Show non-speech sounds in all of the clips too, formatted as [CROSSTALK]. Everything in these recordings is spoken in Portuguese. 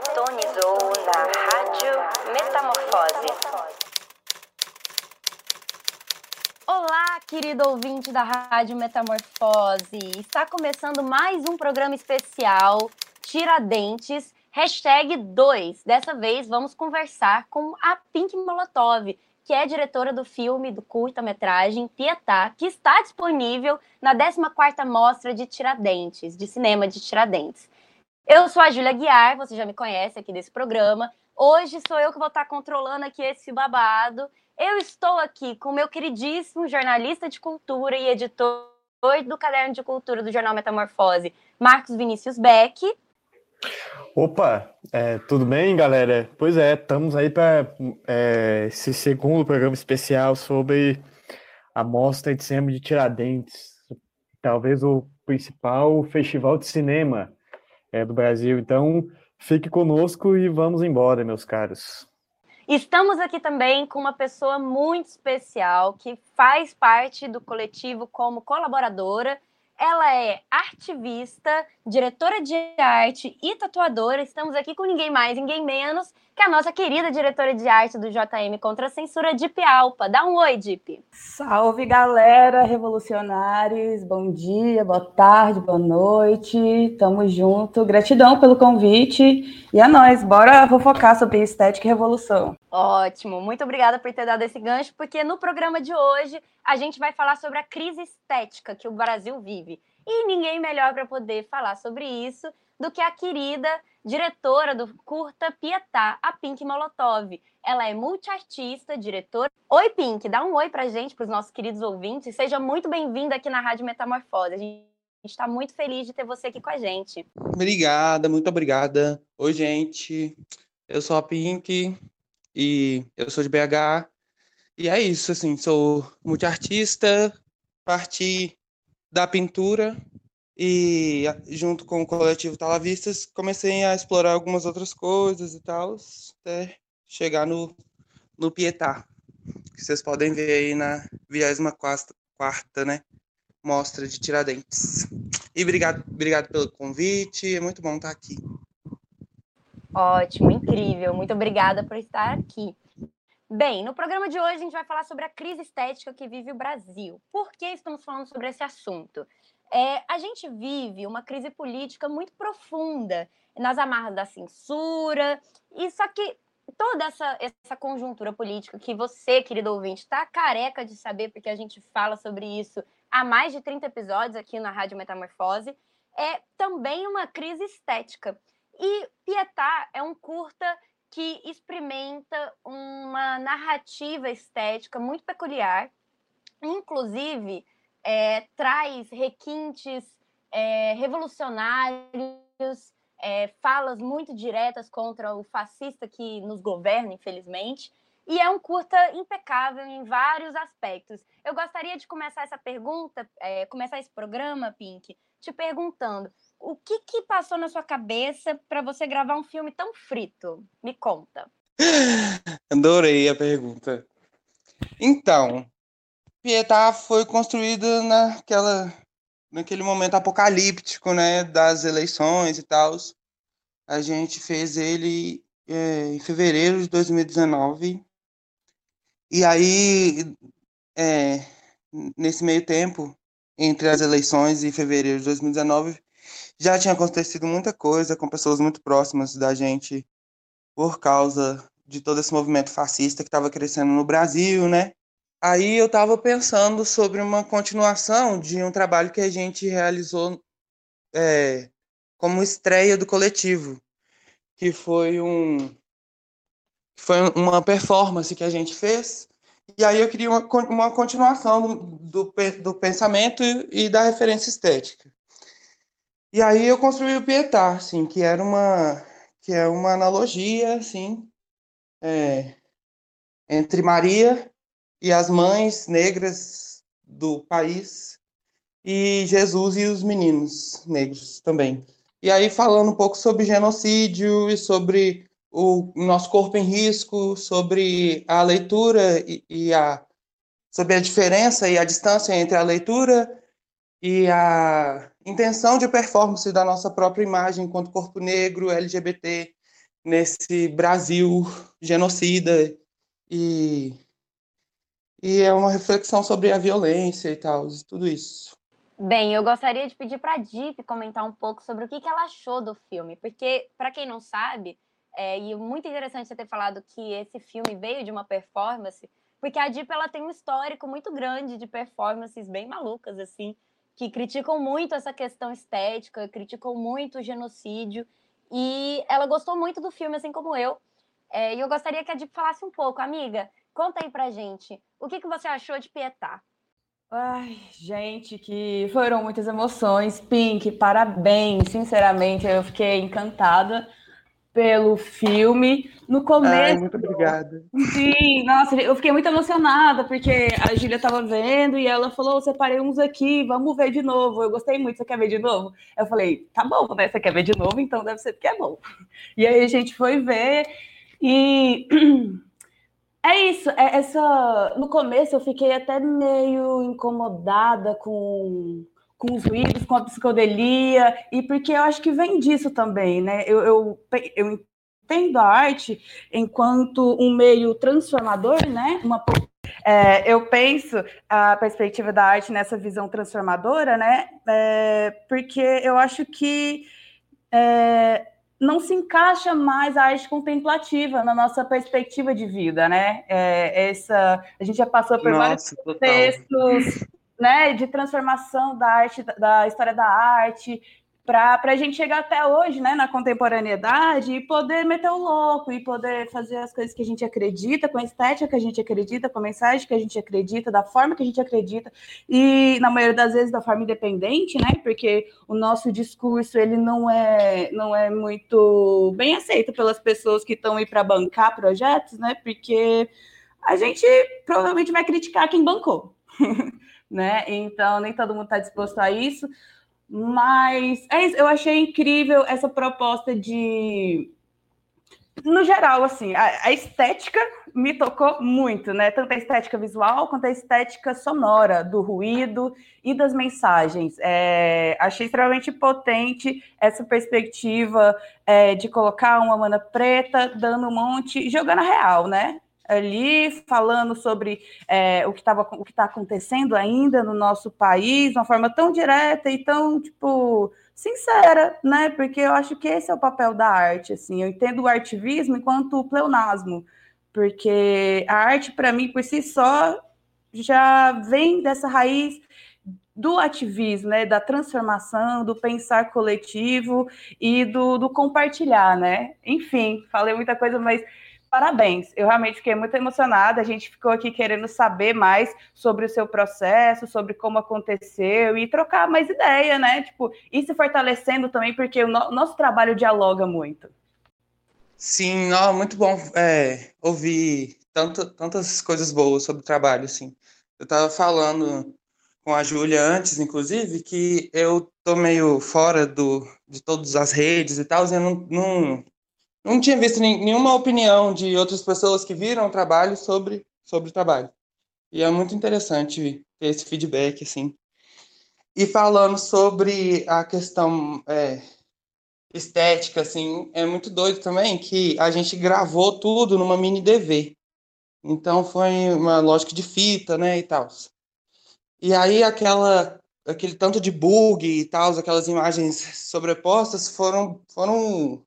sintonizou na Rádio Metamorfose. Olá, querido ouvinte da Rádio Metamorfose. Está começando mais um programa especial Tiradentes, hashtag 2. Dessa vez vamos conversar com a Pink Molotov, que é diretora do filme do curta-metragem Pietá, que está disponível na 14ª Mostra de Tiradentes, de cinema de Tiradentes. Eu sou a Júlia Guiar, você já me conhece aqui desse programa. Hoje sou eu que vou estar controlando aqui esse babado. Eu estou aqui com meu queridíssimo jornalista de cultura e editor do Caderno de Cultura do Jornal Metamorfose, Marcos Vinícius Beck. Opa, é, tudo bem, galera? Pois é, estamos aí para é, esse segundo programa especial sobre a Mostra de Cinema de Tiradentes, talvez o principal festival de cinema é, do Brasil. Então, fique conosco e vamos embora, meus caros. Estamos aqui também com uma pessoa muito especial que faz parte do coletivo como colaboradora. Ela é artivista, diretora de arte e tatuadora. Estamos aqui com ninguém mais, ninguém menos que a nossa querida diretora de arte do JM contra a censura, Dip Alpa. Dá um oi, Dip. Salve, galera, revolucionários. Bom dia, boa tarde, boa noite. Tamo junto. Gratidão pelo convite. E a nós, bora fofocar sobre estética e revolução. Ótimo, muito obrigada por ter dado esse gancho, porque no programa de hoje a gente vai falar sobre a crise estética que o Brasil vive. E ninguém melhor para poder falar sobre isso do que a querida diretora do curta Pietá, a Pink Molotov. Ela é multiartista, diretora. Oi, Pink, dá um oi pra gente, para os nossos queridos ouvintes. Seja muito bem-vinda aqui na Rádio Metamorfose. A gente está muito feliz de ter você aqui com a gente. Obrigada, muito obrigada. Oi, gente. Eu sou a Pink e eu sou de BH. E é isso, assim, sou multiartista, parti da pintura e junto com o coletivo Talavistas, comecei a explorar algumas outras coisas e tal, até chegar no, no Pietá, que vocês podem ver aí na 24 quarta, né? Mostra de Tiradentes. E obrigado, obrigado pelo convite, é muito bom estar aqui. Ótimo, incrível. Muito obrigada por estar aqui. Bem, no programa de hoje a gente vai falar sobre a crise estética que vive o Brasil. Por que estamos falando sobre esse assunto? É, a gente vive uma crise política muito profunda nas amarras da censura, e só que toda essa, essa conjuntura política que você, querido ouvinte, está careca de saber, porque a gente fala sobre isso há mais de 30 episódios aqui na Rádio Metamorfose, é também uma crise estética. E Pietá é um curta que experimenta uma narrativa estética muito peculiar, inclusive é, traz requintes é, revolucionários, é, falas muito diretas contra o fascista que nos governa, infelizmente. E é um curta impecável em vários aspectos. Eu gostaria de começar essa pergunta, começar esse programa, Pink, te perguntando o que, que passou na sua cabeça para você gravar um filme tão frito? Me conta. [GASPS] Adorei a pergunta. Então, Pietá foi construída naquela, naquele momento apocalíptico, né, das eleições e tal. A gente fez ele é, em fevereiro de 2019. E aí, é, nesse meio tempo, entre as eleições e fevereiro de 2019, já tinha acontecido muita coisa com pessoas muito próximas da gente por causa de todo esse movimento fascista que estava crescendo no Brasil, né? Aí eu estava pensando sobre uma continuação de um trabalho que a gente realizou é, como estreia do coletivo, que foi um foi uma performance que a gente fez. E aí eu queria uma, uma continuação do, do, pensamento e, e, da referência estética. E aí eu construí o Pietá, assim, que era uma que é uma analogia, assim, é, entre Maria e as mães negras do país e Jesus e os meninos negros também. E aí falando um pouco sobre genocídio e sobre o nosso corpo em risco, sobre a leitura e, e a sobre a diferença e a distância entre a leitura e a intenção de performance da nossa própria imagem enquanto corpo negro, LGBT nesse Brasil genocida e e é uma reflexão sobre a violência e tal, e tudo isso. Bem, eu gostaria de pedir para a Deep comentar um pouco sobre o que, que ela achou do filme, porque, para quem não sabe, é, e muito interessante você ter falado que esse filme veio de uma performance, porque a Deep ela tem um histórico muito grande de performances bem malucas, assim, que criticam muito essa questão estética, criticam muito o genocídio, e ela gostou muito do filme, assim como eu. É, e eu gostaria que a Deep falasse um pouco, amiga. Conta aí pra gente, o que, que você achou de Pietá? Ai, gente, que foram muitas emoções. Pink, parabéns, sinceramente, eu fiquei encantada pelo filme. No começo. Ai, muito obrigada. Sim, nossa, eu fiquei muito emocionada, porque a Júlia estava vendo e ela falou: separei uns aqui, vamos ver de novo. Eu gostei muito, você quer ver de novo? Eu falei: tá bom, né? Você quer ver de novo, então deve ser porque é bom. E aí a gente foi ver e. [CLEARS THROAT] É isso, é essa. No começo eu fiquei até meio incomodada com, com os ruídos, com a psicodelia, e porque eu acho que vem disso também, né? Eu, eu, eu entendo a arte enquanto um meio transformador, né? Uma, é, eu penso a perspectiva da arte nessa visão transformadora, né? É, porque eu acho que é, não se encaixa mais a arte contemplativa na nossa perspectiva de vida, né? É, essa, a gente já passou por Nossa, vários textos né, de transformação da arte, da história da arte, para a gente chegar até hoje, né, na contemporaneidade, e poder meter o louco, e poder fazer as coisas que a gente acredita, com a estética que a gente acredita, com a mensagem que a gente acredita, da forma que a gente acredita, e na maioria das vezes da forma independente, né, porque o nosso discurso, ele não é, não é muito bem aceito pelas pessoas que estão aí para bancar projetos, né, porque a gente provavelmente vai criticar quem bancou, [LAUGHS] né, então nem todo mundo está disposto a isso, mas é isso, eu achei incrível essa proposta de. No geral, assim, a, a, estética me tocou muito, né? Tanto a estética visual quanto a estética sonora, do ruído e das mensagens. É, achei extremamente potente essa perspectiva é, de colocar uma mana preta dando um monte, jogando a real, né? Ali falando sobre é, o que estava o que está acontecendo ainda no nosso país de uma forma tão direta e tão tipo sincera, né? Porque eu acho que esse é o papel da arte, assim. Eu entendo o artivismo enquanto pleonasmo, porque a arte para mim por si só já vem dessa raiz do ativismo, né, da transformação, do pensar coletivo e do, do compartilhar, né? Enfim, falei muita coisa, mas parabéns. Eu realmente fiquei muito emocionada. A gente ficou aqui querendo saber mais sobre o seu processo, sobre como aconteceu e trocar mais ideia, né? Tipo, e se fortalecendo também, porque o no nosso trabalho dialoga muito. Sim, não, muito bom é, ouvir tanto, tantas coisas boas sobre o trabalho, assim. Eu estava falando com a Júlia antes, inclusive, que eu tô meio fora do, de todas as redes e tal, eu não, não não tinha visto nenhuma opinião de outras pessoas que viram o trabalho sobre, sobre o trabalho. E é muito interessante ter esse feedback, assim. E falando sobre a questão é, estética, assim, é muito doido também que a gente gravou tudo numa mini DV. Então foi uma lógica de fita, né, e tal. E aí aquela aquele tanto de bug e tal, aquelas imagens sobrepostas foram foram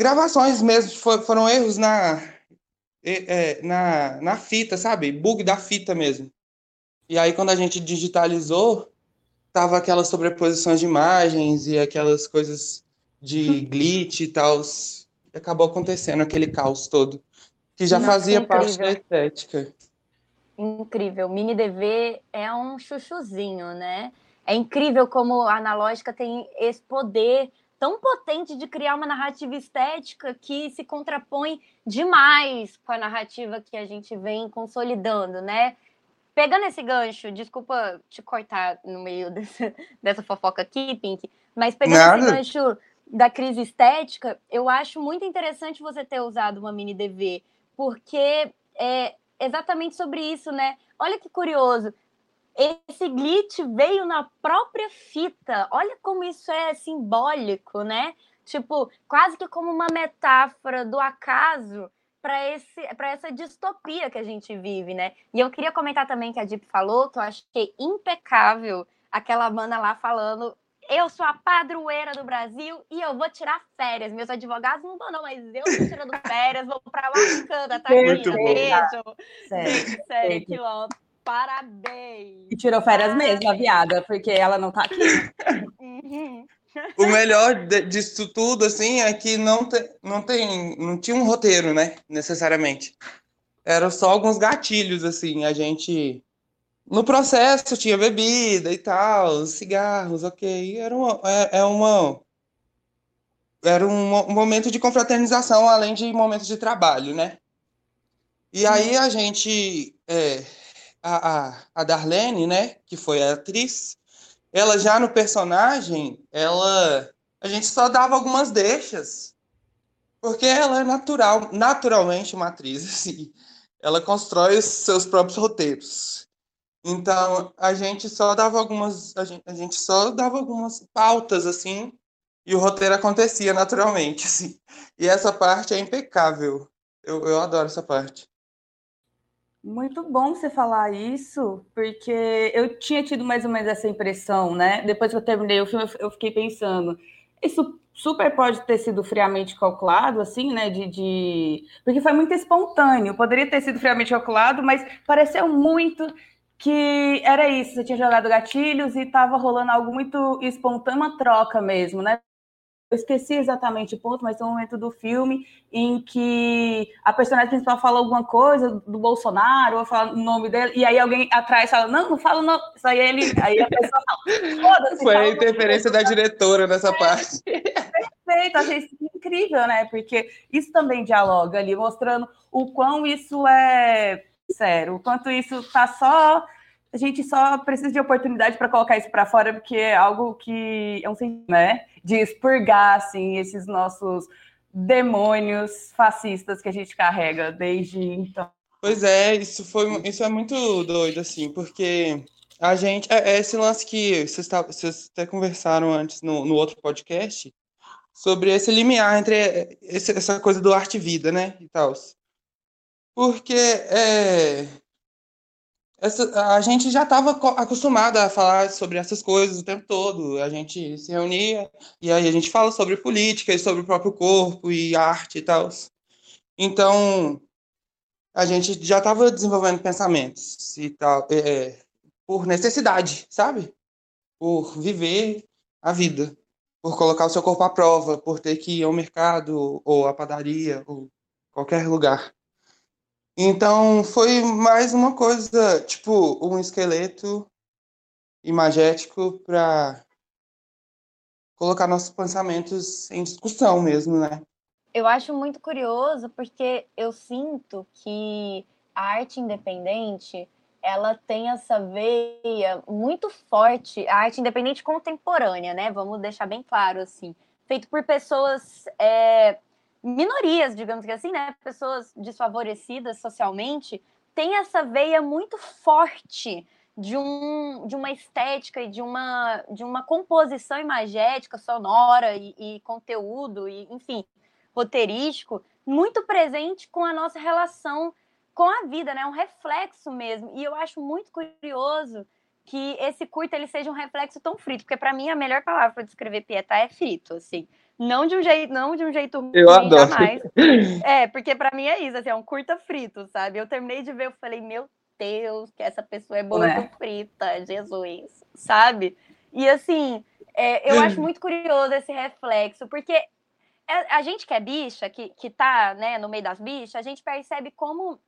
gravações mesmo, foram erros na, é, na, na fita, sabe? Bug da fita mesmo. E aí, quando a gente digitalizou, tava aquelas sobreposições de imagens e aquelas coisas de uhum. glitch e tal. Acabou acontecendo aquele caos todo, que já Nossa, fazia parte da estética. Incrível. Mini DV é um chuchuzinho, né? É incrível como a analógica tem esse poder tão potente de criar uma narrativa estética que se contrapõe demais com a narrativa que a gente vem consolidando, né? Pegando esse gancho, desculpa te cortar no meio [LAUGHS] dessa, dessa fofoca aqui, Pink, mas pegando Nada. esse gancho da crise estética, eu acho muito interessante você ter usado uma mini DV, porque é exatamente sobre isso, né? Olha que curioso esse glitch veio na própria fita. Olha como isso é simbólico, né? tipo, quase que como uma metáfora do acaso para esse para essa distopia que a gente vive, né? E eu queria comentar também que a Deep falou, que eu achei impecável aquela mana lá falando eu sou a padroeira do Brasil e eu vou tirar férias. Meus advogados não vão, não, mas eu tô tirando férias, vou pra Wakanda, tá aqui, beijo. Sério, [LAUGHS] sério, quilômetro. Parabéns. E tirou férias Parabéns. mesmo, a viada, porque ela não tá aqui. Uhum. O melhor disso tudo, assim, é que não, te, não, tem, não tinha um roteiro, né? Necessariamente. Eram só alguns gatilhos, assim. A gente. No processo tinha bebida e tal, cigarros, ok. Era uma. É, é uma era um momento de confraternização, além de momentos de trabalho, né? E aí a gente. É, a, a, a Darlene, né? Que foi a atriz ela já no personagem, ela a gente só dava algumas deixas. Porque ela é natural, naturalmente uma atriz, [LAUGHS] assim. Ela constrói os seus próprios roteiros. Então, a gente só dava algumas a gente, a gente só dava algumas pautas assim, e o roteiro acontecia naturalmente, [LAUGHS] assim. E essa parte é impecável. Eu, eu adoro essa parte. Muito bom você falar isso, porque eu tinha tido mais ou menos essa impressão, né? Depois que eu terminei o filme, eu fiquei pensando, isso super pode ter sido friamente calculado, assim, né? De, de... Porque foi muito espontâneo. Poderia ter sido friamente calculado, mas pareceu muito que era isso. Você tinha jogado gatilhos e estava rolando algo muito espontâneo, uma troca mesmo, né? Eu esqueci exatamente o ponto, mas tem um momento do filme em que a personagem principal fala alguma coisa do Bolsonaro, ou fala o nome dele, e aí alguém atrás fala, não, não fala não. Isso aí ele. Aí a pessoa fala, Foi a interferência da diretora nessa é, parte. Perfeito, achei isso incrível, né? Porque isso também dialoga ali, mostrando o quão isso é sério, o quanto isso tá só a gente só precisa de oportunidade para colocar isso para fora, porque é algo que é um né? De expurgar assim, esses nossos demônios fascistas que a gente carrega desde então. Pois é, isso foi isso é muito doido, assim, porque a gente. É, é esse lance que vocês, tá, vocês até conversaram antes no, no outro podcast sobre esse limiar entre esse, essa coisa do arte vida, né? E tal. Porque é, a gente já estava acostumado a falar sobre essas coisas o tempo todo. A gente se reunia e aí a gente fala sobre política e sobre o próprio corpo e arte e tal. Então, a gente já estava desenvolvendo pensamentos e tal, é, é, por necessidade, sabe? Por viver a vida, por colocar o seu corpo à prova, por ter que ir ao mercado ou à padaria ou qualquer lugar. Então foi mais uma coisa, tipo, um esqueleto imagético para colocar nossos pensamentos em discussão mesmo, né? Eu acho muito curioso porque eu sinto que a arte independente ela tem essa veia muito forte, a arte independente contemporânea, né? Vamos deixar bem claro assim, feito por pessoas é, minorias, digamos que assim, né? Pessoas desfavorecidas socialmente, tem essa veia muito forte de, um, de uma estética e de uma, de uma composição imagética, sonora e, e conteúdo, e, enfim, roteirístico, muito presente com a nossa relação com a vida, né? Um reflexo mesmo. E eu acho muito curioso que esse curto ele seja um reflexo tão frito, porque para mim a melhor palavra para descrever Pietá é frito, assim. Não de um jeito, não de um jeito ruim, eu adoro. jamais. [LAUGHS] É, porque para mim é isso, assim, é um curta frito, sabe? Eu terminei de ver, eu falei, meu Deus, que essa pessoa é boa é. frita, Jesus, sabe? E assim, é, eu acho muito curioso esse reflexo, porque é, a gente que é bicha, que, que tá né, no meio das bichas, a gente percebe como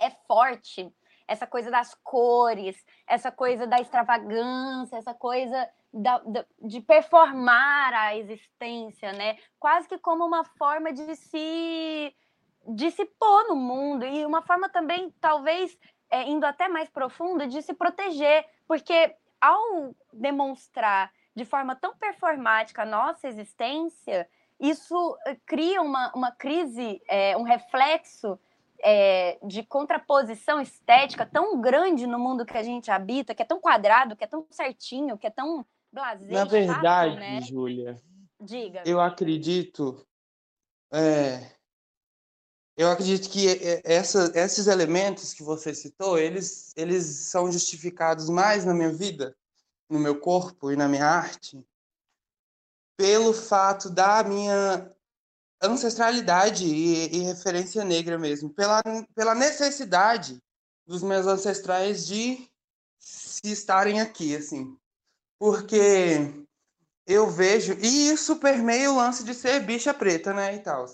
é forte essa coisa das cores, essa coisa da extravagância, essa coisa da, da, de performar a existência, né? Quase que como uma forma de se de se pôr no mundo e uma forma também, talvez, é, indo até mais profundo, de se proteger, porque ao demonstrar de forma tão performática a nossa existência, isso eh, cria uma, uma crise, é, um reflexo é, de contraposição estética tão grande no mundo que a gente habita, que é tão quadrado, que é tão certinho, que é tão na verdade, chato, né? Júlia, Diga. Eu acredito. É, eu acredito que essa, esses elementos que você citou, eles, eles são justificados mais na minha vida, no meu corpo e na minha arte, pelo fato da minha ancestralidade e, e referência negra mesmo, pela, pela necessidade dos meus ancestrais de se estarem aqui, assim. Porque eu vejo. E isso permeia o lance de ser bicha preta, né? E tal.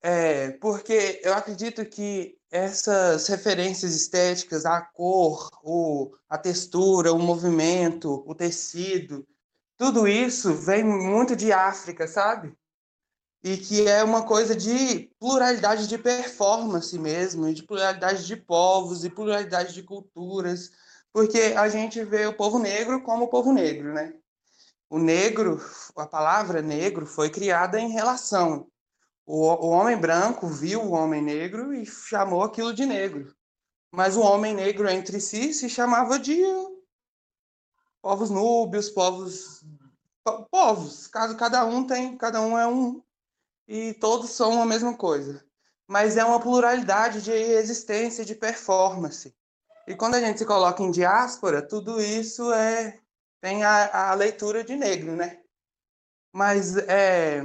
É, porque eu acredito que essas referências estéticas, a cor, o, a textura, o movimento, o tecido, tudo isso vem muito de África, sabe? E que é uma coisa de pluralidade de performance mesmo, de pluralidade de povos e pluralidade de culturas, porque a gente vê o povo negro como o povo negro, né? O negro, a palavra negro foi criada em relação. O, o homem branco viu o homem negro e chamou aquilo de negro. Mas o homem negro entre si se chamava de povos núbios, povos povos, cada, cada um tem, cada um é um e todos são a mesma coisa. Mas é uma pluralidade de existência, de performance. E quando a gente se coloca em diáspora, tudo isso é tem a, a leitura de negro, né? Mas é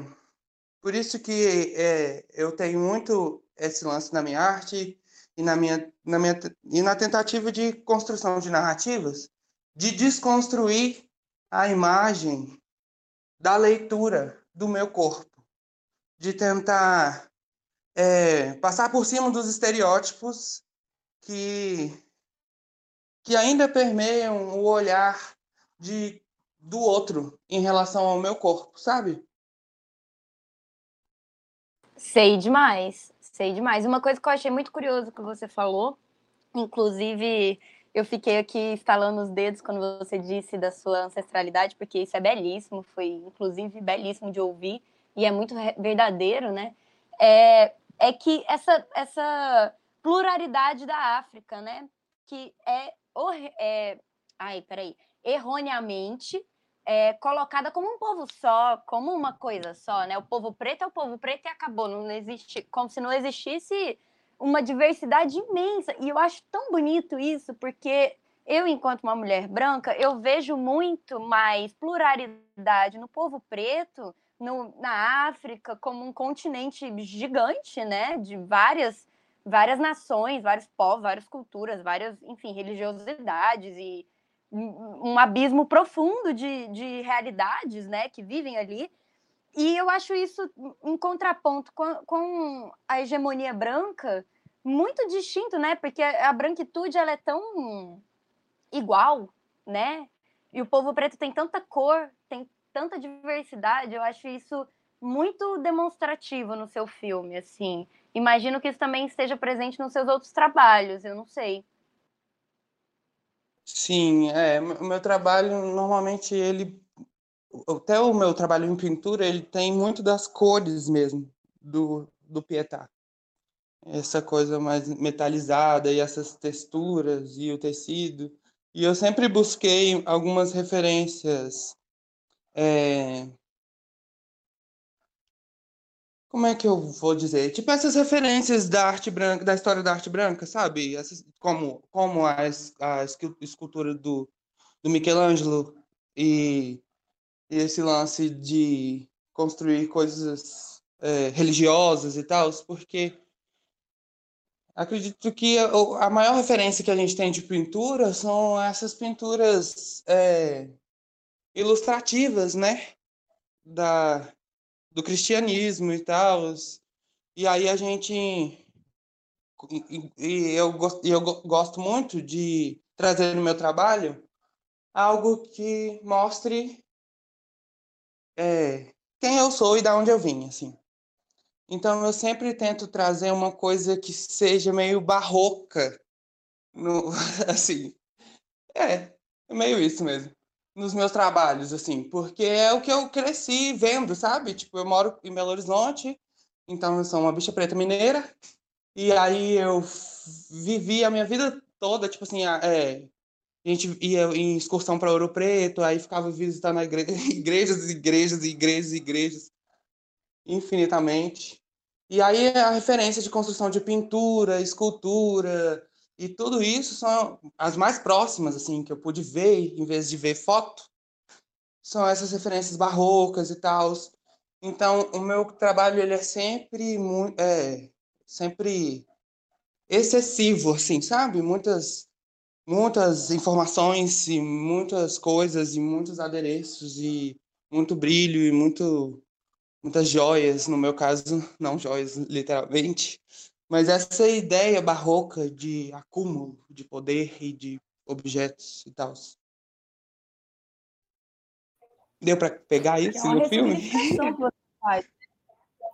por isso que é, eu tenho muito esse lance na minha arte e na minha, na minha e na tentativa de construção de narrativas, de desconstruir a imagem da leitura do meu corpo, de tentar é, passar por cima dos estereótipos que que ainda permeiam o olhar de do outro em relação ao meu corpo, sabe? Sei demais, sei demais. Uma coisa que eu achei muito curioso que você falou, inclusive eu fiquei aqui estalando os dedos quando você disse da sua ancestralidade, porque isso é belíssimo, foi inclusive belíssimo de ouvir e é muito verdadeiro, né? É, é que essa, essa pluralidade da África, né? Que é, é ai, peraí, erroneamente é, colocada como um povo só, como uma coisa só, né? O povo preto é o povo preto e acabou, não existe, como se não existisse uma diversidade imensa. E eu acho tão bonito isso, porque eu, enquanto uma mulher branca, eu vejo muito mais pluralidade no povo preto, no, na África, como um continente gigante, né? De várias, várias nações, vários povos, várias culturas, várias, enfim, religiosidades e um abismo profundo de, de realidades, né, que vivem ali. E eu acho isso em contraponto com, com a hegemonia branca muito distinto, né? Porque a branquitude ela é tão igual, né? E o povo preto tem tanta cor, tem tanta diversidade. Eu acho isso muito demonstrativo no seu filme, assim. Imagino que isso também esteja presente nos seus outros trabalhos, eu não sei. Sim, é, o meu trabalho normalmente ele até o meu trabalho em pintura, ele tem muito das cores mesmo do do Pietà. Essa coisa mais metalizada e essas texturas e o tecido. E eu sempre busquei algumas referências é, como é que eu vou dizer? Tipo essas referências da arte branca, da história da arte branca, sabe? Essas, como como a, a escultura do, do Michelangelo e, e esse lance de construir coisas é, religiosas e tal, porque acredito que a, a, maior referência que a gente tem de pintura são essas pinturas é, ilustrativas, né? Da, do cristianismo e tal. E aí a gente. E eu, eu gosto muito de trazer no meu trabalho algo que mostre é, quem eu sou e da onde eu vim, assim. Então eu sempre tento trazer uma coisa que seja meio barroca, no, [LAUGHS] assim. É, é meio isso mesmo nos meus trabalhos, assim, porque é o que eu cresci vendo, sabe? Tipo, eu moro em Belo Horizonte, então eu sou uma bicha preta mineira, e aí eu vivi a minha vida toda, tipo assim, é, A gente ia em excursão para Ouro Preto, aí ficava visitando igre... [LAUGHS] igrejas, igrejas, igrejas, igrejas, infinitamente. E aí a referência de construção de pintura, escultura e tudo isso são as mais próximas assim que eu pude ver, em vez de ver foto, são essas referências barrocas e tal. Então o meu trabalho ele é sempre é, sempre excessivo, assim, sabe? Muitas muitas informações e muitas coisas e muitos adereços e muito brilho e muito muitas joias, no meu caso, não joias literalmente, mas essa ideia barroca de acúmulo de poder e de objetos e tal. Deu para pegar isso é no filme?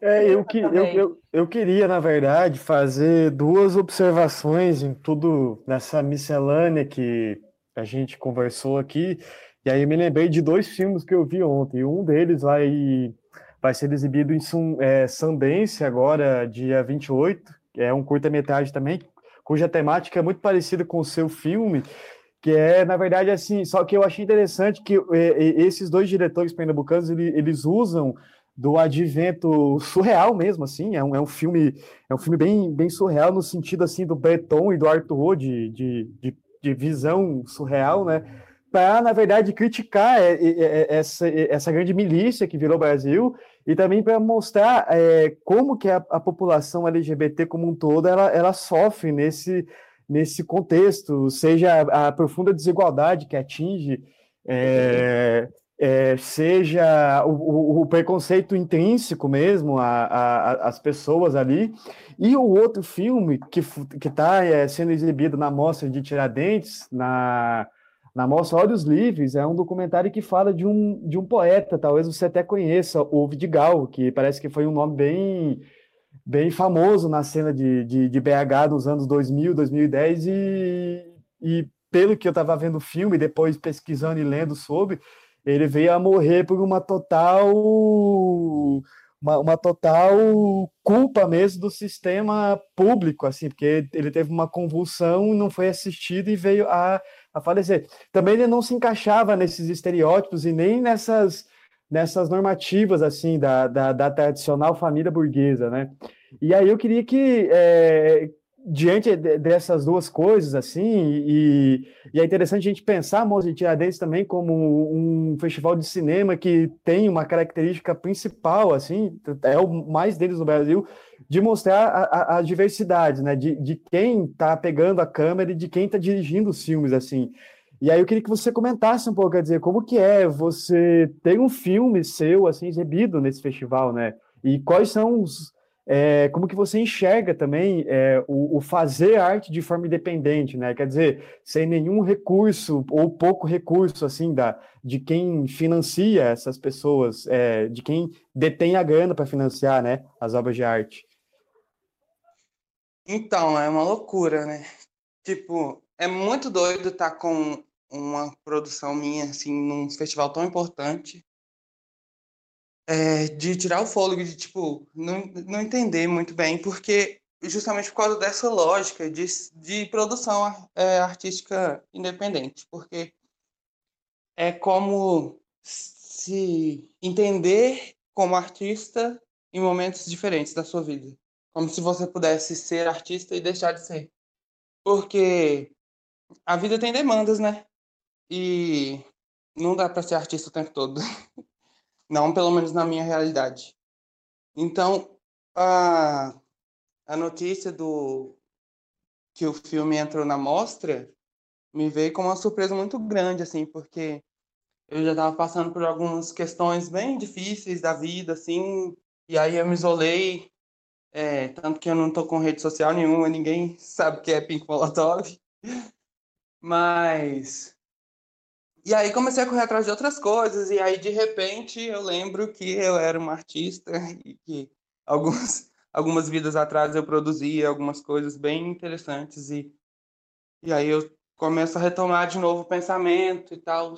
É, eu, que, eu, eu, eu queria, na verdade, fazer duas observações em tudo nessa miscelânea que a gente conversou aqui. E aí eu me lembrei de dois filmes que eu vi ontem. Um deles vai, vai ser exibido em é, Sundance agora, dia 28. É um curta-metragem também, cuja temática é muito parecida com o seu filme, que é, na verdade, assim, só que eu achei interessante que é, esses dois diretores pernambucanos, eles, usam do advento surreal mesmo, assim, é um, é um filme é um filme bem, bem surreal no sentido, assim, do Breton e do Arthur de, de, de, de visão surreal, né, para, na verdade, criticar essa, essa grande milícia que virou Brasil e também para mostrar é, como que a, a, população LGBT como um todo, ela, ela sofre nesse, nesse contexto, seja a, a profunda desigualdade que atinge é, é, seja o, o, preconceito intrínseco mesmo às pessoas ali. E o outro filme que está é, sendo exibido na Mostra de Tiradentes, na, na Mostra Olhos Livres, é um documentário que fala de um, de um poeta, talvez você até conheça, o Vidigal, que parece que foi um nome bem bem famoso na cena de, de, de BH nos anos 2000, 2010, e, e pelo que eu estava vendo o filme, depois pesquisando e lendo sobre, ele veio a morrer por uma total uma, uma, total culpa mesmo do sistema público, assim, porque ele teve uma convulsão, não foi assistido e veio a, a falecer. Também ele não se encaixava nesses estereótipos e nem nessas, nessas normativas, assim, da, da, da tradicional família burguesa, né? E aí eu queria que, é, diante dessas duas coisas, assim, e, e, é interessante a gente pensar a Mostra de Tiradentes também como um festival de cinema que tem uma característica principal, assim, é o mais deles no Brasil, de mostrar a, a, a diversidade, né, de, de quem está pegando a câmera e de quem está dirigindo os filmes, assim. E aí eu queria que você comentasse um pouco, quer dizer, como que é você ter um filme seu, assim, exibido nesse festival, né, e quais são os é, como que você enxerga também é, o, o, fazer arte de forma independente, né? Quer dizer, sem nenhum recurso ou pouco recurso assim da de quem financia essas pessoas, é, de quem detém a grana para financiar, né, as obras de arte. Então é uma loucura, né? Tipo, é muito doido estar tá com uma produção minha assim num festival tão importante é, de tirar o fôlego, de tipo, não, não entender muito bem, porque justamente por causa dessa lógica de, de produção é, artística independente, porque é como se entender como artista em momentos diferentes da sua vida, como se você pudesse ser artista e deixar de ser, porque a vida tem demandas, né? E não dá para ser artista o tempo todo. [LAUGHS] Não, pelo menos na minha realidade. Então, a, a notícia do que o filme entrou na mostra me veio com uma surpresa muito grande, assim, porque eu já estava passando por algumas questões bem difíceis da vida, assim, e aí eu me isolei, é, tanto que eu não tô com rede social nenhuma, ninguém sabe o que é Pink Molotov, mas e aí comecei a correr atrás de outras coisas, e aí de repente eu lembro que eu era uma artista [LAUGHS] e que algumas, algumas vidas atrás eu produzia algumas coisas bem interessantes, e, e aí eu começo a retomar de novo o pensamento e tal.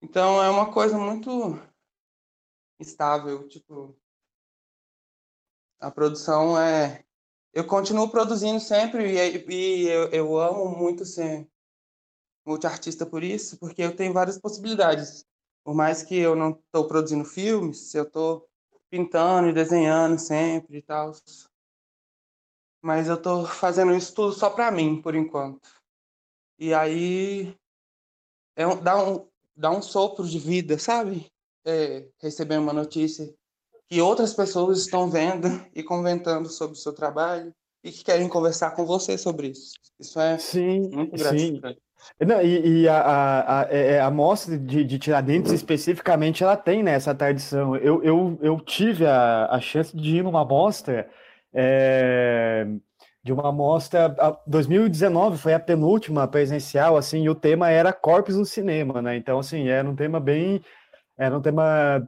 Então é uma coisa muito estável, tipo. A produção é. Eu continuo produzindo sempre e, e eu, eu amo muito ser multiartista por isso, porque eu tenho várias possibilidades. Por mais que eu não estou produzindo filmes, eu estou pintando e desenhando sempre e tal. Mas eu estou fazendo isso tudo só para mim, por enquanto. E aí é um, dá, um, dá um sopro de vida, sabe? É, receber uma notícia que outras pessoas estão vendo e comentando sobre o seu trabalho e que querem conversar com você sobre isso. Isso é sim, muito gratificante. Sim. Não, e, e a, a, a, é, é, a mostra de, de Tiradentes especificamente, ela tem nessa né, tradição. Eu, eu, eu tive a, a chance de ir numa mostra, é, de uma mostra, 2019 foi a penúltima presencial, assim, e o tema era corpos no cinema, né? Então, assim, era um tema bem, era um tema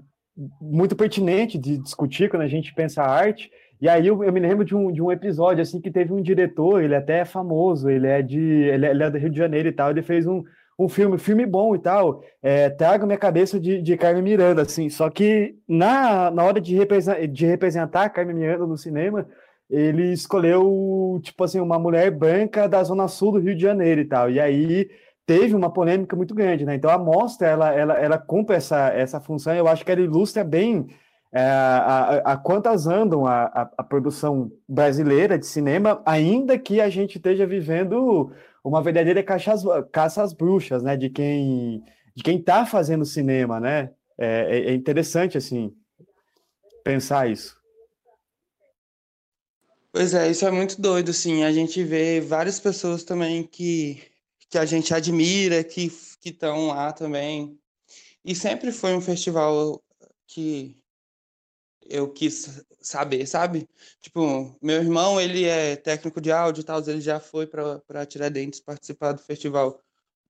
muito pertinente de discutir quando a gente pensa arte, e aí eu, eu, me lembro de um, de um episódio assim que teve um diretor, ele até é famoso, ele é de ele é, ele é do Rio de Janeiro e tal, ele fez um, um filme, filme bom e tal, é, Traga Minha Cabeça de, de Carmen Miranda, assim, só que na, na hora de, representar, de representar Carmen Miranda no cinema, ele escolheu, tipo assim, uma mulher branca da zona sul do Rio de Janeiro e tal, e aí teve uma polêmica muito grande, né, então a mostra, ela, ela, ela cumpre essa, essa função, eu acho que ela ilustra bem é, a, a, quantas andam a, a, a, produção brasileira de cinema, ainda que a gente esteja vivendo uma verdadeira caça às, caça às bruxas, né? De quem de quem está fazendo cinema, né? É, é, é, interessante assim pensar isso. Pois é, isso é muito doido, assim. A gente vê várias pessoas também que que a gente admira, que estão lá também. E sempre foi um festival que eu quis saber, sabe? Tipo, meu irmão, ele é técnico de áudio e tal, ele já foi para Tiradentes participar do festival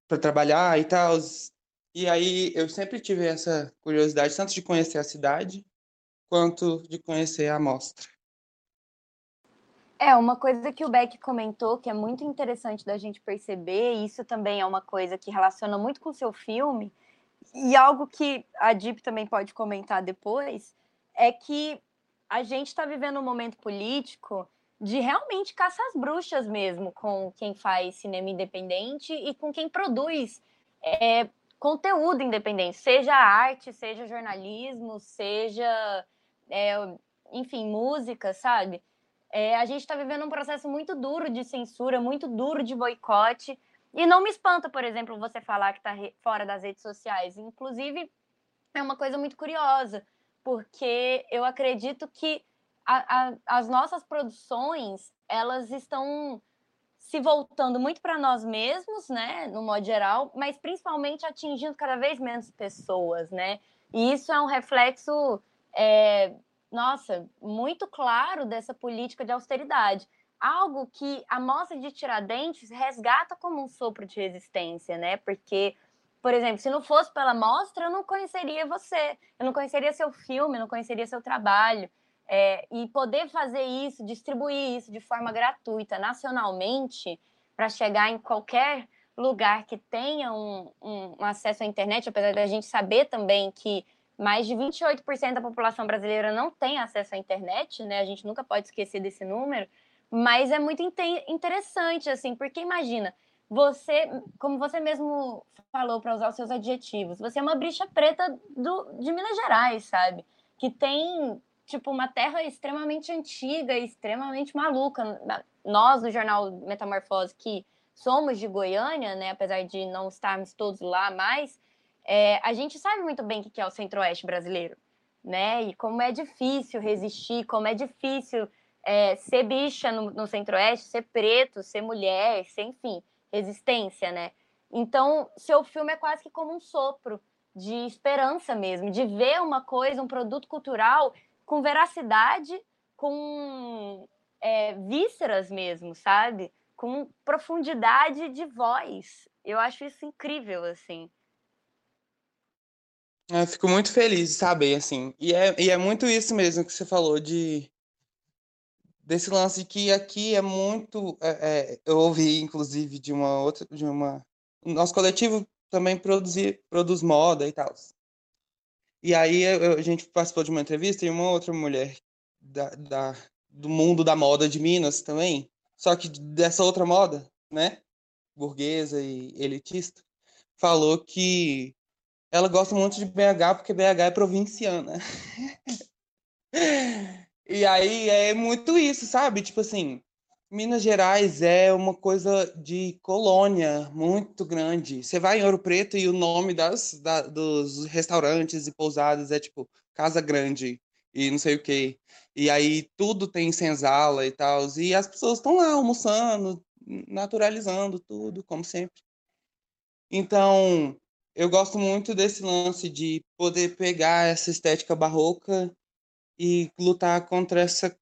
para trabalhar e tal. E aí eu sempre tive essa curiosidade, tanto de conhecer a cidade, quanto de conhecer a mostra. É, uma coisa que o Beck comentou que é muito interessante da gente perceber, e isso também é uma coisa que relaciona muito com o seu filme, e algo que a Deep também pode comentar depois, é que a gente está vivendo um momento político de realmente caça às bruxas mesmo com quem faz cinema independente e com quem produz é, conteúdo independente, seja arte, seja jornalismo, seja, é, enfim, música, sabe? É, a gente está vivendo um processo muito duro de censura, muito duro de boicote. E não me espanta, por exemplo, você falar que está fora das redes sociais. Inclusive, é uma coisa muito curiosa porque eu acredito que a, a, as nossas produções elas estão se voltando muito para nós mesmos, né, no modo geral, mas principalmente atingindo cada vez menos pessoas, né? E isso é um reflexo, é, nossa, muito claro dessa política de austeridade. Algo que a mostra de Tiradentes resgata como um sopro de resistência, né? Porque por exemplo, se não fosse pela mostra, eu não conheceria você, eu não conheceria seu filme, eu não conheceria seu trabalho. É, e poder fazer isso, distribuir isso de forma gratuita nacionalmente, para chegar em qualquer lugar que tenha um, um, acesso à internet, apesar da gente saber também que mais de 28% da população brasileira não tem acesso à internet, né? A gente nunca pode esquecer desse número, mas é muito interessante, assim, porque imagina, você, como você mesmo falou para usar os seus adjetivos, você é uma bicha preta do, de Minas Gerais, sabe? Que tem, tipo, uma terra extremamente antiga extremamente maluca. Nós, do jornal Metamorfose, que somos de Goiânia, né, apesar de não estarmos todos lá mais, é, a gente sabe muito bem o que é o centro-oeste brasileiro, né? E como é difícil resistir, como é difícil é, ser bicha no, no centro-oeste, ser preto, ser mulher, ser, enfim resistência, né? Então, seu filme é quase que como um sopro de esperança mesmo, de ver uma coisa, um produto cultural com veracidade, com é, vísceras mesmo, sabe? Com profundidade de voz. Eu acho isso incrível, assim. Eu fico muito feliz de saber, assim. E é, e é muito isso mesmo que você falou de desse lance que aqui é muito. É, é, eu ouvi, inclusive, de uma outra. de uma Nosso coletivo também produzir, produz moda e tal. E aí eu, a gente participou de uma entrevista e uma outra mulher da, da, do mundo da moda de Minas também, só que dessa outra moda, né? burguesa e elitista, falou que ela gosta muito de BH porque BH é provinciana. [LAUGHS] e aí é muito isso, sabe? Tipo assim, Minas Gerais é uma coisa de colônia muito grande. Você vai em Ouro Preto e o nome das, da, dos restaurantes e pousadas é tipo Casa Grande e não sei o quê. E aí tudo tem senzala e tal. E as pessoas estão lá almoçando, naturalizando tudo, como sempre. Então, eu gosto muito desse lance de poder pegar essa estética barroca e lutar contra essa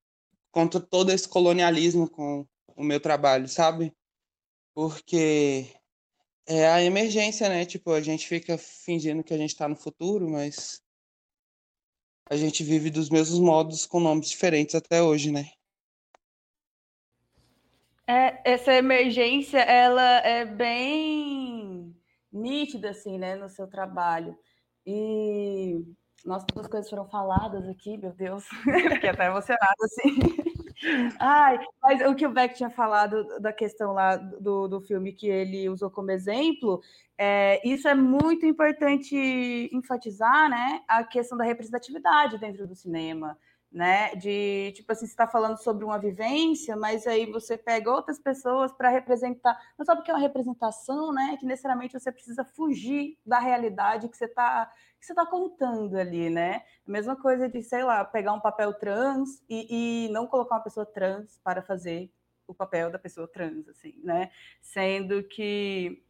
contra todo esse colonialismo com o meu trabalho, sabe? Porque é a emergência, né? Tipo, a gente fica fingindo que a gente está no futuro, mas a gente vive dos mesmos modos com nomes diferentes até hoje, né? É, essa emergência, ela é bem nítida, assim, né, no seu trabalho. E nossa, duas coisas foram faladas aqui, meu Deus, [LAUGHS] fiquei até emocionada, assim. Ai, mas o que o Beck tinha falado da questão lá do, do filme que ele usou como exemplo, é, isso é muito importante enfatizar, né, a questão da representatividade dentro do cinema né? De tipo assim, você está falando sobre uma vivência, mas aí você pega outras pessoas para representar. Não só porque é uma representação, né? Que necessariamente você precisa fugir da realidade que você está que você está contando ali, né? A mesma coisa de, sei lá, pegar um papel trans e, e não colocar uma pessoa trans para fazer o papel da pessoa trans, assim, né? Sendo que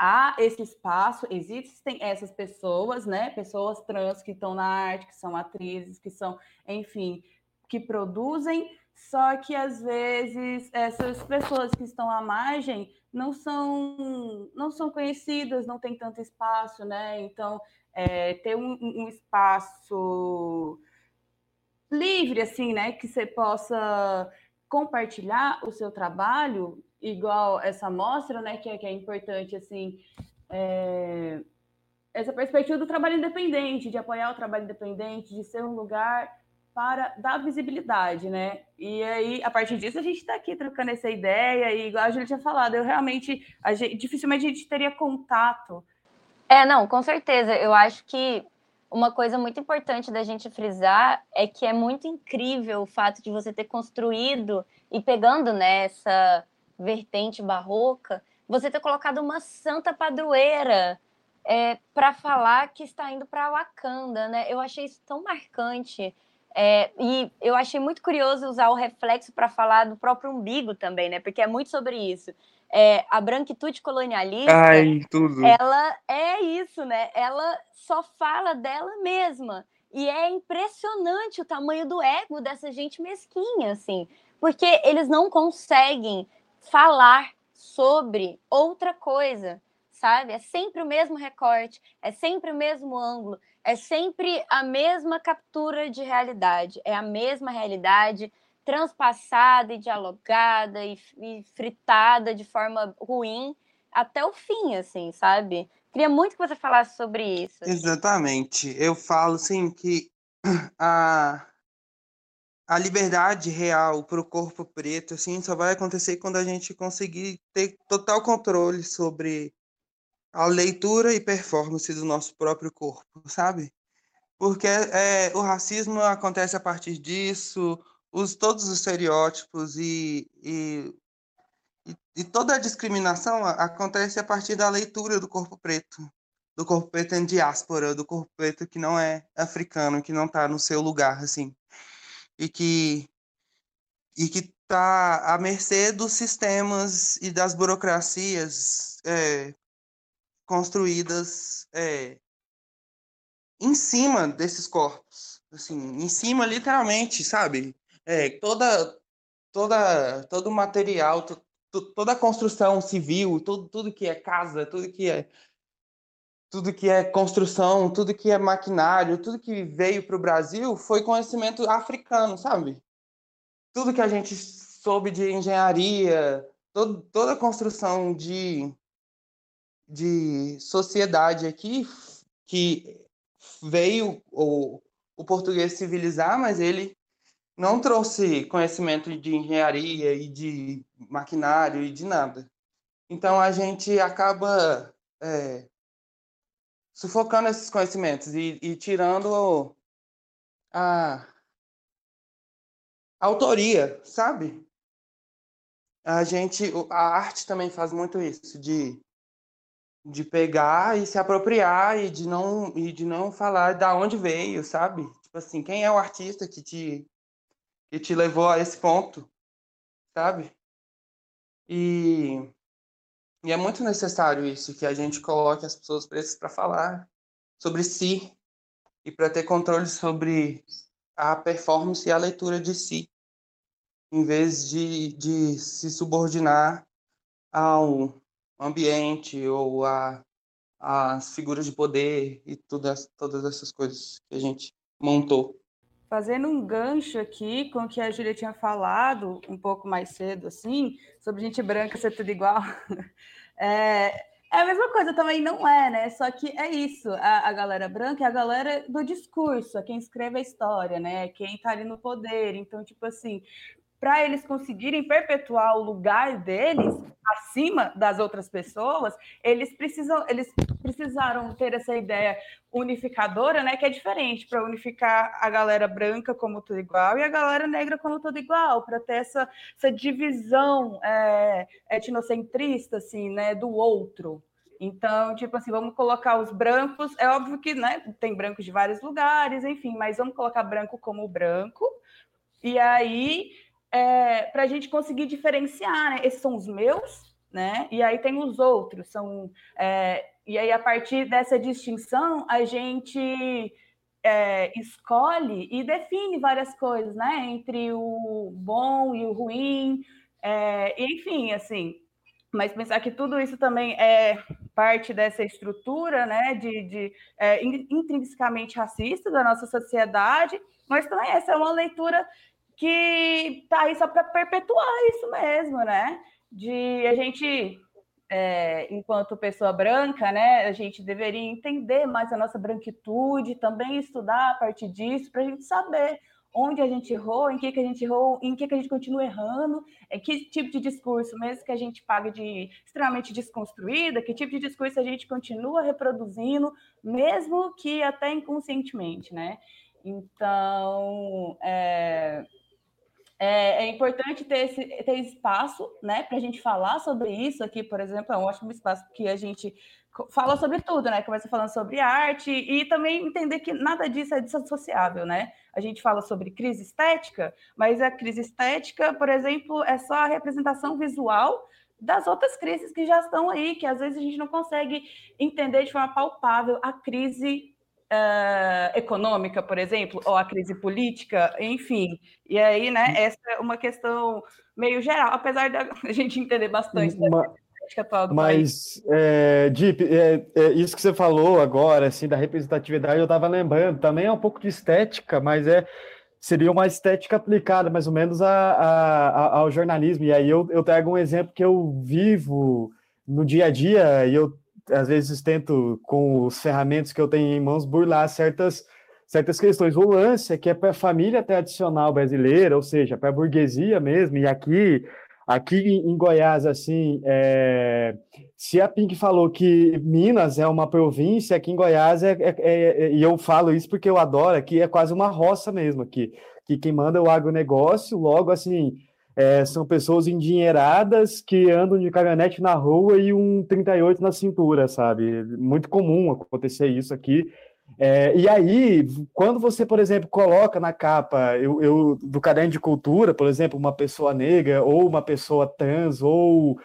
há esse espaço, existem essas pessoas, né? Pessoas trans que estão na arte, que são atrizes, que são, enfim, que produzem, só que às vezes essas pessoas que estão à margem não são não são conhecidas, não tem tanto espaço, né? Então é, ter um, um espaço livre, assim, né? Que você possa compartilhar o seu trabalho igual essa mostra, né, que é, que é importante, assim, é, essa perspectiva do trabalho independente, de apoiar o trabalho independente, de ser um lugar para dar visibilidade, né? E aí, a partir disso, a gente está aqui trocando essa ideia, e igual a gente tinha falado, eu realmente, a gente, dificilmente a gente teria contato. É, não, com certeza. Eu acho que uma coisa muito importante da gente frisar é que é muito incrível o fato de você ter construído e pegando nessa vertente barroca, você ter colocado uma santa padroeira é, para falar que está indo para Wakanda, né? Eu achei isso tão marcante. É, e eu achei muito curioso usar o reflexo para falar do próprio umbigo também, né? Porque é muito sobre isso. É, a branquitude colonialista, Ai, ela é isso, né? Ela só fala dela mesma. E é impressionante o tamanho do ego dessa gente mesquinha, assim, porque eles não conseguem falar sobre outra coisa, sabe? É sempre o mesmo recorte, é sempre o mesmo ângulo, é sempre a mesma captura de realidade, é a mesma realidade transpassada e dialogada e, e fritada de forma ruim até o fim, assim, sabe? Queria muito que você falasse sobre isso. Exatamente. Eu falo, assim, que [CLEARS THROAT] a, a liberdade real para o corpo preto assim só vai acontecer quando a gente conseguir ter total controle sobre a leitura e performance do nosso próprio corpo, sabe? Porque é, o racismo acontece a partir disso, os, todos os estereótipos e, e, e, toda a discriminação acontece a partir da leitura do corpo preto, do corpo preto em diáspora, do corpo preto que não é africano, que não está no seu lugar, assim e que e que está à mercê dos sistemas e das burocracias é, construídas é, em cima desses corpos, assim, em cima literalmente, sabe? É, toda toda todo o material, toda a construção civil, tudo, tudo que é casa, tudo que é tudo que é construção, tudo que é maquinário, tudo que veio para o Brasil foi conhecimento africano, sabe? Tudo que a gente soube de engenharia, todo, toda a construção de, de sociedade aqui, que veio o, o português civilizar, mas ele não trouxe conhecimento de engenharia e de maquinário e de nada. Então a gente acaba é, sufocando esses conhecimentos e, e tirando a, a autoria, sabe? A gente, a arte também faz muito isso, de, de pegar e se apropriar e de não e de não falar da onde veio, sabe? Tipo assim, quem é o artista que te que te levou a esse ponto, sabe? E e é muito necessário isso, que a gente coloque as pessoas pretas para falar sobre si e para ter controle sobre a performance e a leitura de si, em vez de, de se subordinar ao ambiente ou a as figuras de poder e todas essas coisas que a gente montou. Fazendo um gancho aqui com o que a Júlia tinha falado um pouco mais cedo, assim, sobre gente branca ser tudo igual. [LAUGHS] É, é a mesma coisa, também não é, né? Só que é isso, a, a, galera branca é a galera do discurso, é quem escreve a história, né? Quem tá ali no poder. Então, tipo assim, para eles conseguirem perpetuar o lugar deles acima das outras pessoas, eles precisam, eles precisaram ter essa ideia unificadora, né, que é diferente para unificar a galera branca como tudo igual e a galera negra como tudo igual, para ter essa, essa divisão é, etnocentrista, assim, né, do outro. Então, tipo assim, vamos colocar os brancos. É óbvio que, né, tem brancos de vários lugares, enfim, mas vamos colocar branco como branco. E aí é, para a gente conseguir diferenciar, né? Esses são os meus, né? E aí tem os outros, são. É, e aí, a partir dessa distinção, a gente é, escolhe e define várias coisas, né? Entre o bom e o ruim, é, enfim, assim. Mas pensar que tudo isso também é parte dessa estrutura, né? De, de é, intrinsecamente racista da nossa sociedade, mas também essa é uma leitura que tá aí só para perpetuar isso mesmo, né? De a gente, é, enquanto pessoa branca, né, a gente deveria entender mais a nossa branquitude, também estudar a partir disso, para a gente saber onde a gente errou, em que, que a gente errou, em que, que a gente continua errando, é, que tipo de discurso, mesmo que a gente pague de extremamente desconstruída, que tipo de discurso a gente continua reproduzindo, mesmo que até inconscientemente, né? Então, é, é, é, importante ter, esse, ter espaço né, para a gente falar sobre isso aqui, por exemplo, é um ótimo espaço que a gente fala sobre tudo, né? Começa falando sobre arte e também entender que nada disso é dissociável, né? A gente fala sobre crise estética, mas a crise estética, por exemplo, é só a representação visual das outras crises que já estão aí, que às vezes a gente não consegue entender de forma palpável a crise uh, econômica, por exemplo, ou a crise política, enfim. E aí, né, essa é uma questão meio geral, apesar de [LAUGHS] a gente entender bastante uma... atual do Mas, é, Deep, é, é, isso que você falou agora, assim, da representatividade, eu estava lembrando, também é um pouco de estética, mas é seria uma estética aplicada mais ou menos a, a, a, ao jornalismo. E aí eu, eu trago um exemplo que eu vivo no dia a dia, e eu às vezes tento, com os ferramentas que eu tenho em mãos, burlar certas, certas questões. O lance é que é para a família tradicional brasileira, ou seja, para a burguesia mesmo, e aqui, aqui em Goiás, assim, é, se a Pink falou que Minas é uma província, aqui em Goiás é, é, é, é, e eu falo isso porque eu adoro, aqui é quase uma roça mesmo aqui, que quem manda é o agronegócio, logo assim é, são pessoas endinheiradas que andam de caminhonete na rua e um 38 na cintura, sabe? Muito comum acontecer isso aqui. É, e aí, quando você, por exemplo, coloca na capa eu, eu, do caderno de cultura, por exemplo, uma pessoa negra ou uma pessoa trans, ou,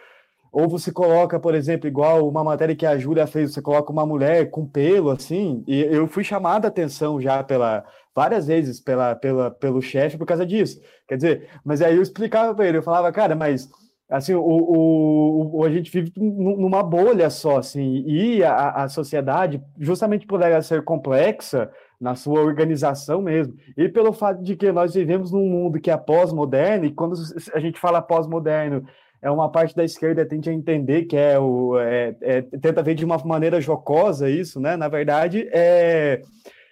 ou você coloca, por exemplo, igual uma matéria que a Júlia fez, você coloca uma mulher com pelo, assim, e eu fui chamada a atenção já pela, várias vezes pela, pela, pelo chefe por causa disso. Quer dizer, mas aí eu explicava para ele, eu falava, cara, mas assim, o, o, o, a gente vive numa bolha só, assim, e a, a sociedade, justamente por ela ser complexa na sua organização mesmo, e pelo fato de que nós vivemos num mundo que é pós-moderno, e quando a gente fala pós-moderno, é uma parte da esquerda tende a entender que é o é, é, tenta ver de uma maneira jocosa isso, né? Na verdade, é,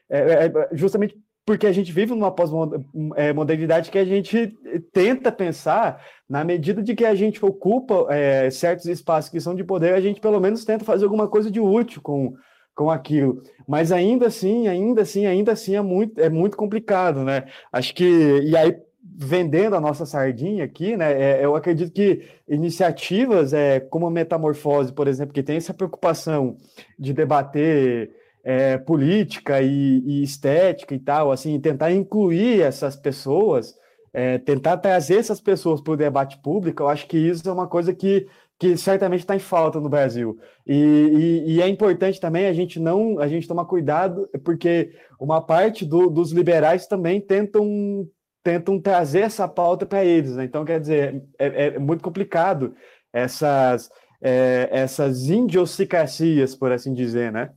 é, é justamente porque a gente vive numa pós-modernidade que a gente tenta pensar, na medida de que a gente ocupa é, certos espaços que são de poder, a gente pelo menos tenta fazer alguma coisa de útil com, com aquilo. Mas ainda assim, ainda assim, ainda assim é muito, é muito complicado, né? Acho que. E aí, vendendo a nossa sardinha aqui, né? É, eu acredito que iniciativas é, como a Metamorfose, por exemplo, que tem essa preocupação de debater é, política e, e, estética e tal, assim, tentar incluir essas pessoas, é, tentar trazer essas pessoas para o debate público, eu acho que isso é uma coisa que, que certamente está em falta no Brasil. E, e, e, é importante também a gente não a gente tomar cuidado, porque uma parte do, dos liberais também tentam tentam trazer essa pauta para eles, né? Então, quer dizer, é, é muito complicado essas, é, essas idiosincrasias, por assim dizer, né?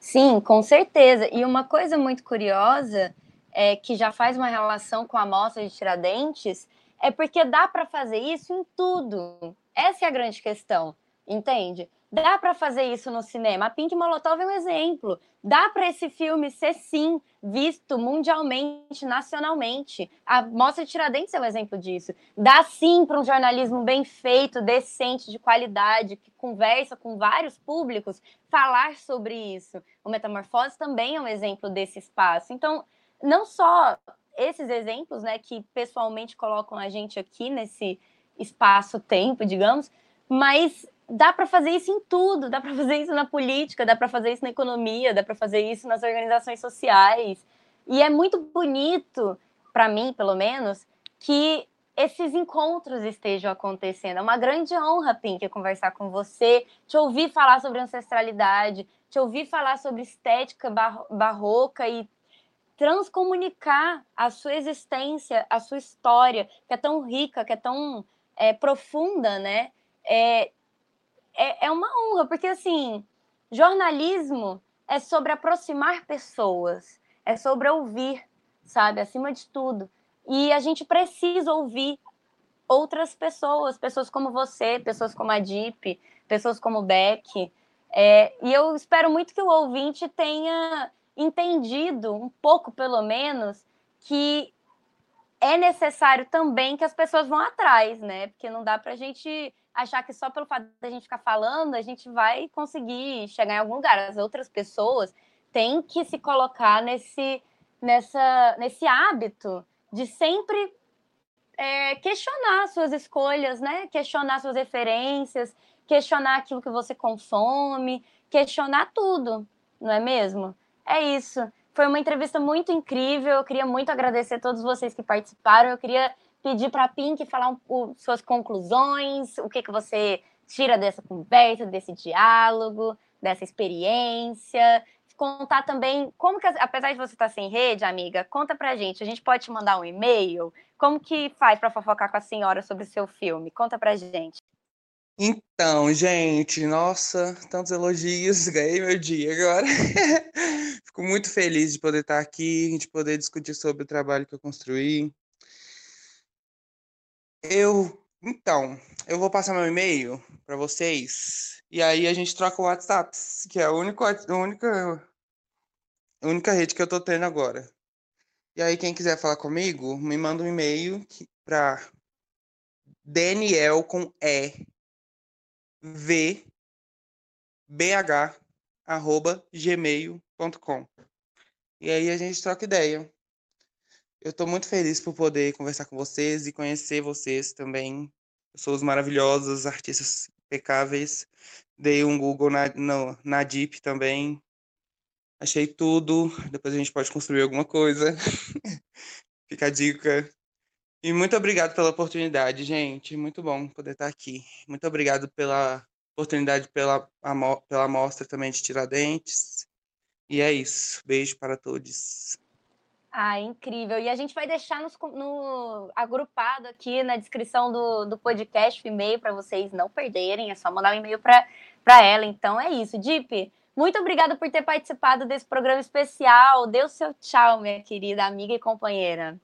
Sim, com certeza. E uma coisa muito curiosa, é, que já faz uma relação com a amostra de Tiradentes, é porque dá para fazer isso em tudo. Essa é a grande questão, entende? Dá para fazer isso no cinema. A Pink Molotov é um exemplo. Dá para esse filme ser, sim, visto mundialmente, nacionalmente. A Mostra de Tiradentes é um exemplo disso. Dá, sim, para um jornalismo bem feito, decente, de qualidade, que conversa com vários públicos, falar sobre isso. O Metamorfose também é um exemplo desse espaço. Então, não só esses exemplos, né, que pessoalmente colocam a gente aqui nesse espaço-tempo, digamos, mas dá para fazer isso em tudo, dá para fazer isso na política, dá para fazer isso na economia, dá para fazer isso nas organizações sociais. E é muito bonito, para mim, pelo menos, que esses encontros estejam acontecendo. É uma grande honra, Pink, conversar com você, te ouvir falar sobre ancestralidade, te ouvir falar sobre estética barroca e transcomunicar a sua existência, a sua história, que é tão rica, que é tão é, profunda, né? É, é, é uma honra, porque assim, jornalismo é sobre aproximar pessoas, é sobre ouvir, sabe, acima de tudo. E a gente precisa ouvir outras pessoas, pessoas como você, pessoas como a Deep, pessoas como o Beck. É, e eu espero muito que o ouvinte tenha entendido, um pouco pelo menos, que é necessário também que as pessoas vão atrás, né? Porque não dá para a gente achar que só pelo fato da gente ficar falando, a gente vai conseguir chegar em algum lugar. As outras pessoas têm que se colocar nesse, nessa, nesse hábito de sempre é, questionar suas escolhas, né? Questionar suas referências, questionar aquilo que você consome, questionar tudo, não é mesmo? É isso. Foi uma entrevista muito incrível. Eu queria muito agradecer a todos vocês que participaram. Eu queria pedir para a Pink falar um, um, suas conclusões, o que, que você tira dessa conversa, desse diálogo, dessa experiência. Contar também como que, apesar de você estar sem rede, amiga, conta pra gente. A gente pode te mandar um e-mail? Como que faz para fofocar com a senhora sobre o seu filme? Conta pra gente. Então, gente, nossa, tantos elogios, [LAUGHS] ganhei meu dia agora. [LAUGHS] Fico muito feliz de poder estar aqui, de poder discutir sobre o trabalho que eu construí, eu, então, eu vou passar meu e-mail para vocês e aí a gente troca o WhatsApp, que é a única, a única, a única rede que eu tô tendo agora. E aí quem quiser falar comigo, me manda um e-mail para Daniel com E V BH arroba gmail.com. E aí a gente troca ideia. Eu estou muito feliz por poder conversar com vocês e conhecer vocês também. Pessoas maravilhosas, artistas impecáveis. Dei um Google na, no, na Deep também. Achei tudo. Depois a gente pode construir alguma coisa. [LAUGHS] Fica a dica. E muito obrigado pela oportunidade, gente. Muito bom poder estar aqui. Muito obrigado pela oportunidade, pela, pela mostra também de Tiradentes. E é isso. Beijo para todos. Ah, incrível. E a gente vai deixar nos, no, agrupado aqui na descrição do, do podcast o e-mail para vocês não perderem. É só mandar um e-mail para ela. Então é isso. Dip, muito obrigada por ter participado desse programa especial. Dê o seu tchau, minha querida amiga e companheira.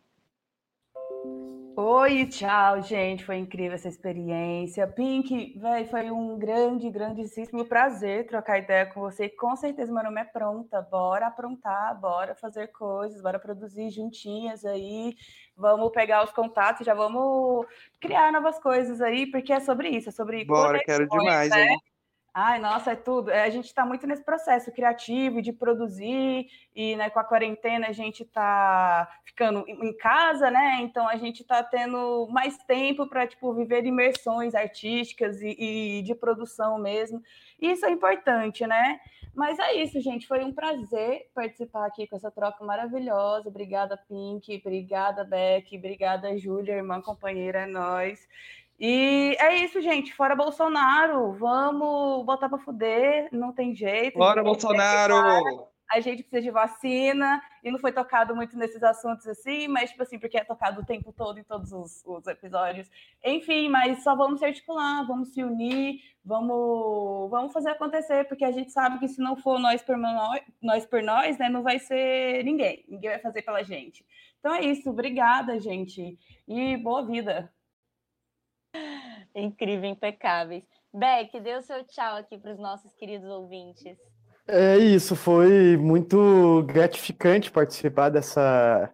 Oi, tchau, gente. Foi incrível essa experiência. Pink, véi, foi um grande, grandíssimo prazer trocar ideia com você. Com certeza, meu nome é pronta. Bora aprontar, bora fazer coisas, bora produzir juntinhas aí. Vamos pegar os contatos, já vamos criar novas coisas aí, porque é sobre isso, é sobre. Bora, quero demais, né? hein? Ai, nossa, é tudo. É, a gente está muito nesse processo criativo de produzir, e né, com a quarentena a gente está ficando em casa, né? Então a gente está tendo mais tempo para tipo, viver imersões artísticas e, e, de produção mesmo. Isso é importante, né? Mas é isso, gente. Foi um prazer participar aqui com essa troca maravilhosa. Obrigada, Pink. Obrigada, Beck. Obrigada, Júlia, irmã, companheira, é nós. E é isso, gente. Fora Bolsonaro, vamos botar para fuder, não tem jeito. Fora Bolsonaro! A gente precisa de vacina, e não foi tocado muito nesses assuntos assim, mas, tipo assim, porque é tocado o tempo todo em todos os, os episódios. Enfim, mas só vamos se articular, vamos se unir, vamos, vamos fazer acontecer, porque a gente sabe que se não for nós por nós, nós por nós, né, não vai ser ninguém. Ninguém vai fazer pela gente. Então é isso, obrigada, gente, e boa vida. [LAUGHS] Incrível, impecáveis. Beck, dê o seu tchau aqui para os nossos queridos ouvintes. É isso, foi muito gratificante participar dessa,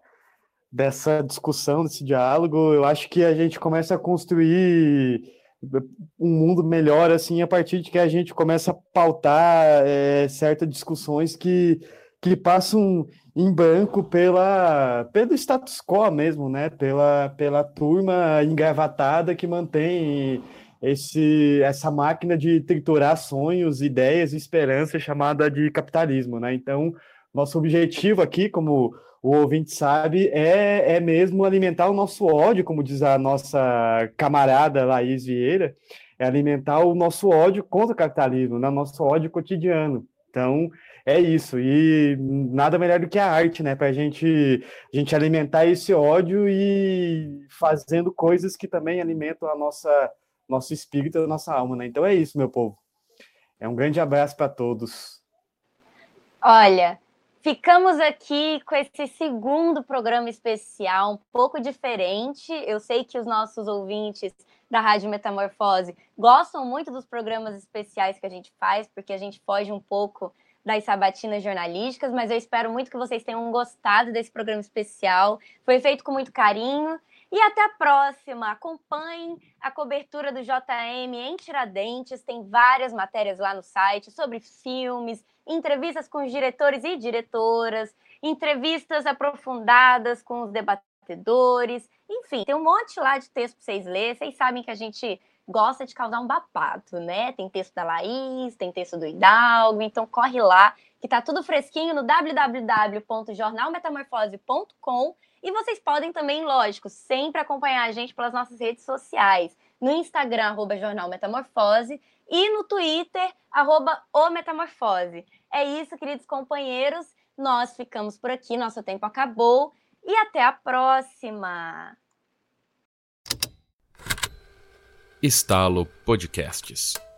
dessa discussão, desse diálogo. Eu acho que a gente começa a construir um mundo melhor assim a partir de que a gente começa a pautar é, certas discussões que, que passam em branco pela, pelo status quo mesmo, né? Pela, pela turma engravatada que mantém esse, essa máquina de triturar sonhos, ideias e esperanças chamada de capitalismo, né? Então, nosso objetivo aqui, como o ouvinte sabe, é, é mesmo alimentar o nosso ódio, como diz a nossa camarada Laís Vieira, é alimentar o nosso ódio contra o capitalismo, né? nosso ódio cotidiano. Então, é isso. E nada melhor do que a arte, né? Para a gente, a gente alimentar esse ódio e fazendo coisas que também alimentam a nossa nosso espírito e a nossa alma, né? Então é isso, meu povo. É um grande abraço para todos. Olha, ficamos aqui com esse segundo programa especial, um pouco diferente. Eu sei que os nossos ouvintes da Rádio Metamorfose gostam muito dos programas especiais que a gente faz, porque a gente foge um pouco das sabatinas jornalísticas, mas eu espero muito que vocês tenham gostado desse programa especial. Foi feito com muito carinho. E até a próxima. Acompanhem a cobertura do JM em Tiradentes. Tem várias matérias lá no site sobre filmes, entrevistas com os diretores e diretoras, entrevistas aprofundadas com os debatedores. Enfim, tem um monte lá de texto para vocês lerem. Vocês sabem que a gente gosta de causar um bapato, né? Tem texto da Laís, tem texto do Hidalgo, então corre lá, que tá tudo fresquinho no www.jornalmetamorfose.com e vocês podem também, lógico, sempre acompanhar a gente pelas nossas redes sociais, no Instagram, arroba Jornal Metamorfose, e no Twitter, arroba O Metamorfose. É isso, queridos companheiros, nós ficamos por aqui, nosso tempo acabou, e até a próxima! Estalo Podcasts.